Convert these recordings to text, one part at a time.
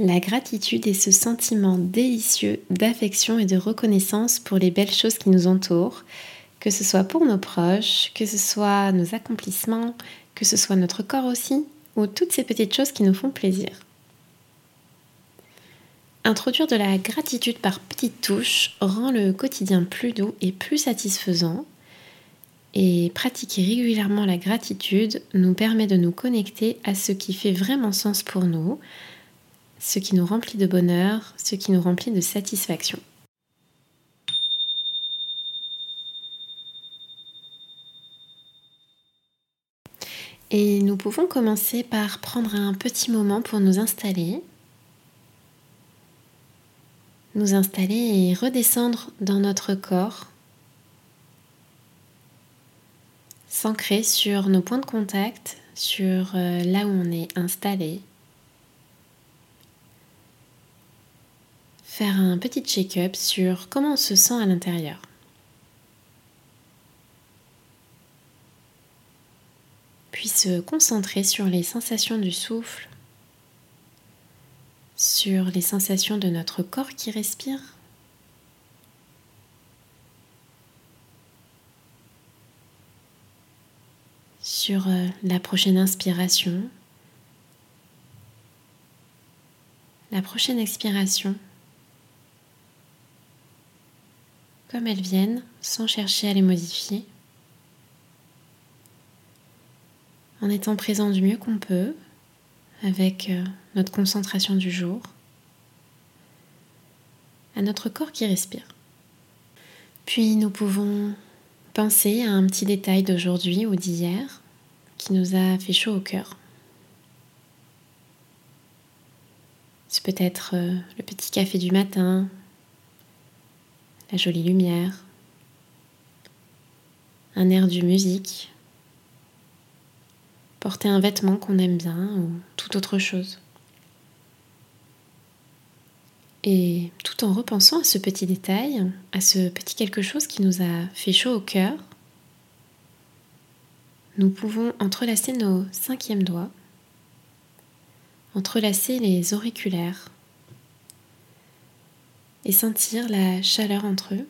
La gratitude est ce sentiment délicieux d'affection et de reconnaissance pour les belles choses qui nous entourent, que ce soit pour nos proches, que ce soit nos accomplissements, que ce soit notre corps aussi, ou toutes ces petites choses qui nous font plaisir. Introduire de la gratitude par petites touches rend le quotidien plus doux et plus satisfaisant. Et pratiquer régulièrement la gratitude nous permet de nous connecter à ce qui fait vraiment sens pour nous, ce qui nous remplit de bonheur, ce qui nous remplit de satisfaction. Et nous pouvons commencer par prendre un petit moment pour nous installer. Nous installer et redescendre dans notre corps. S'ancrer sur nos points de contact, sur euh, là où on est installé, faire un petit check-up sur comment on se sent à l'intérieur. Puis se concentrer sur les sensations du souffle, sur les sensations de notre corps qui respire. Sur euh, la prochaine inspiration, la prochaine expiration. Comme elles viennent sans chercher à les modifier. En étant présent du mieux qu'on peut avec euh, notre concentration du jour, à notre corps qui respire. Puis nous pouvons penser à un petit détail d'aujourd'hui ou d'hier qui nous a fait chaud au cœur. C'est peut-être euh, le petit café du matin, la jolie lumière, un air de musique, porter un vêtement qu'on aime bien ou toute autre chose. Et tout en repensant à ce petit détail, à ce petit quelque chose qui nous a fait chaud au cœur, nous pouvons entrelacer nos cinquièmes doigts, entrelacer les auriculaires, et sentir la chaleur entre eux.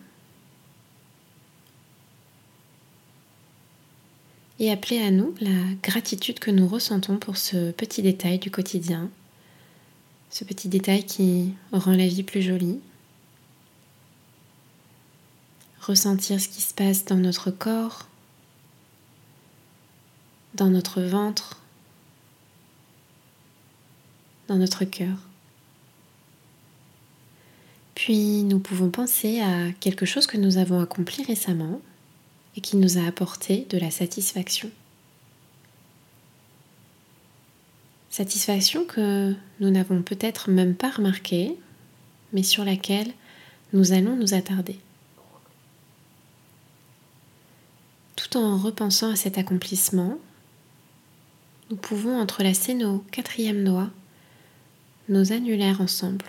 Et appeler à nous la gratitude que nous ressentons pour ce petit détail du quotidien, ce petit détail qui rend la vie plus jolie. Ressentir ce qui se passe dans notre corps, dans notre ventre, dans notre cœur. Puis nous pouvons penser à quelque chose que nous avons accompli récemment et qui nous a apporté de la satisfaction. Satisfaction que nous n'avons peut-être même pas remarquée, mais sur laquelle nous allons nous attarder. Tout en repensant à cet accomplissement, nous pouvons entrelacer nos quatrièmes doigts, nos annulaires ensemble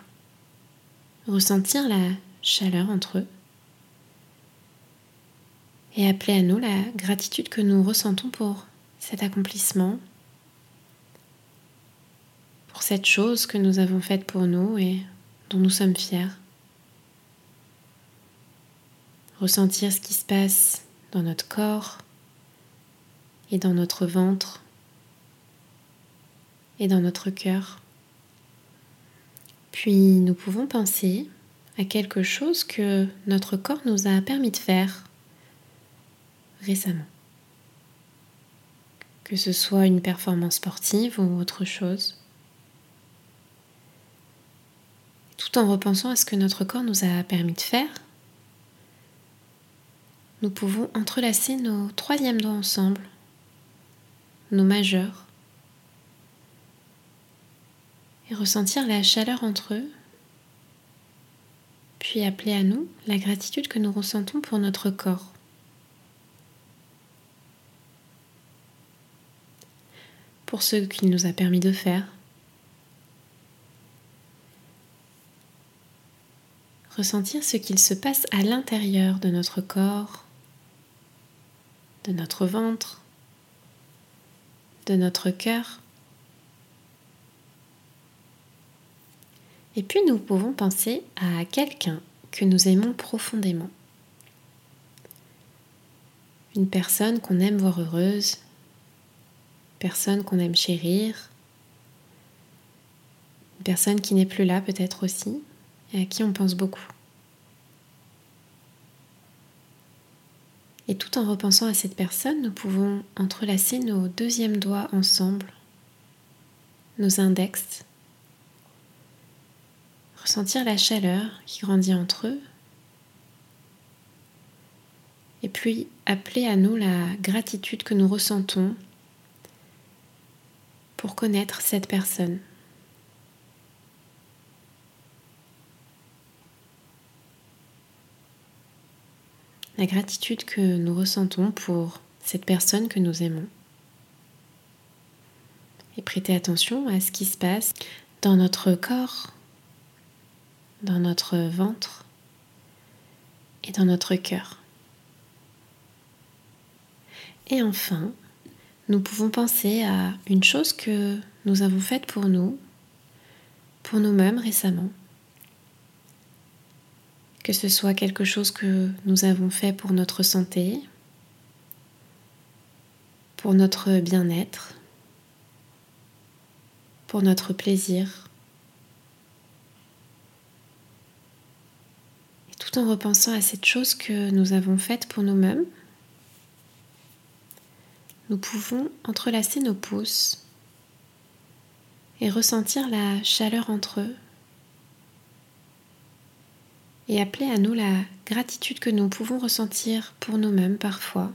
ressentir la chaleur entre eux et appeler à nous la gratitude que nous ressentons pour cet accomplissement, pour cette chose que nous avons faite pour nous et dont nous sommes fiers. Ressentir ce qui se passe dans notre corps et dans notre ventre et dans notre cœur. Puis nous pouvons penser à quelque chose que notre corps nous a permis de faire récemment. Que ce soit une performance sportive ou autre chose. Tout en repensant à ce que notre corps nous a permis de faire, nous pouvons entrelacer nos troisièmes doigts ensemble, nos majeurs, et ressentir la chaleur entre eux, puis appeler à nous la gratitude que nous ressentons pour notre corps. Pour ce qu'il nous a permis de faire. Ressentir ce qu'il se passe à l'intérieur de notre corps, de notre ventre, de notre cœur Et puis nous pouvons penser à quelqu'un que nous aimons profondément. Une personne qu'on aime voir heureuse, une personne qu'on aime chérir, une personne qui n'est plus là peut-être aussi, et à qui on pense beaucoup. Et tout en repensant à cette personne, nous pouvons entrelacer nos deuxièmes doigts ensemble, nos index, ressentir la chaleur qui grandit entre eux, et puis appeler à nous la gratitude que nous ressentons pour connaître cette personne. la gratitude que nous ressentons pour cette personne que nous aimons. Et prêter attention à ce qui se passe dans notre corps, dans notre ventre et dans notre cœur. Et enfin, nous pouvons penser à une chose que nous avons faite pour nous, pour nous-mêmes récemment que ce soit quelque chose que nous avons fait pour notre santé, pour notre bien-être, pour notre plaisir. Et tout en repensant à cette chose que nous avons faite pour nous-mêmes, nous pouvons entrelacer nos pouces et ressentir la chaleur entre eux et appeler à nous la gratitude que nous pouvons ressentir pour nous-mêmes parfois,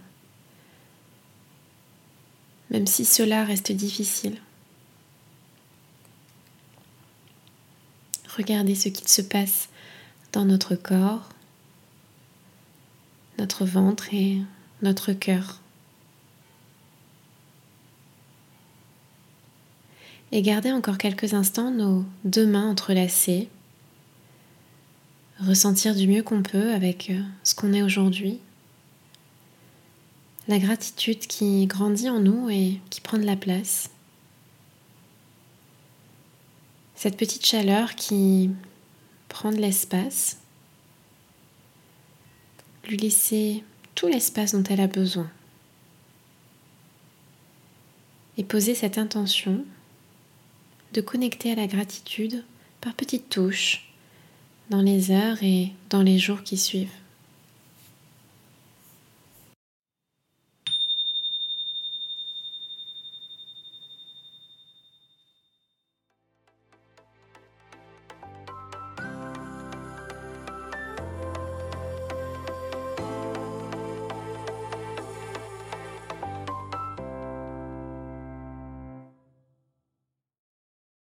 même si cela reste difficile. Regardez ce qu'il se passe dans notre corps, notre ventre et notre cœur. Et gardez encore quelques instants nos deux mains entrelacées ressentir du mieux qu'on peut avec euh, ce qu'on est aujourd'hui. La gratitude qui grandit en nous et qui prend de la place. Cette petite chaleur qui prend de l'espace. Lui laisser tout l'espace dont elle a besoin. Et poser cette intention de connecter à la gratitude par petites touches dans les heures et dans les jours qui suivent.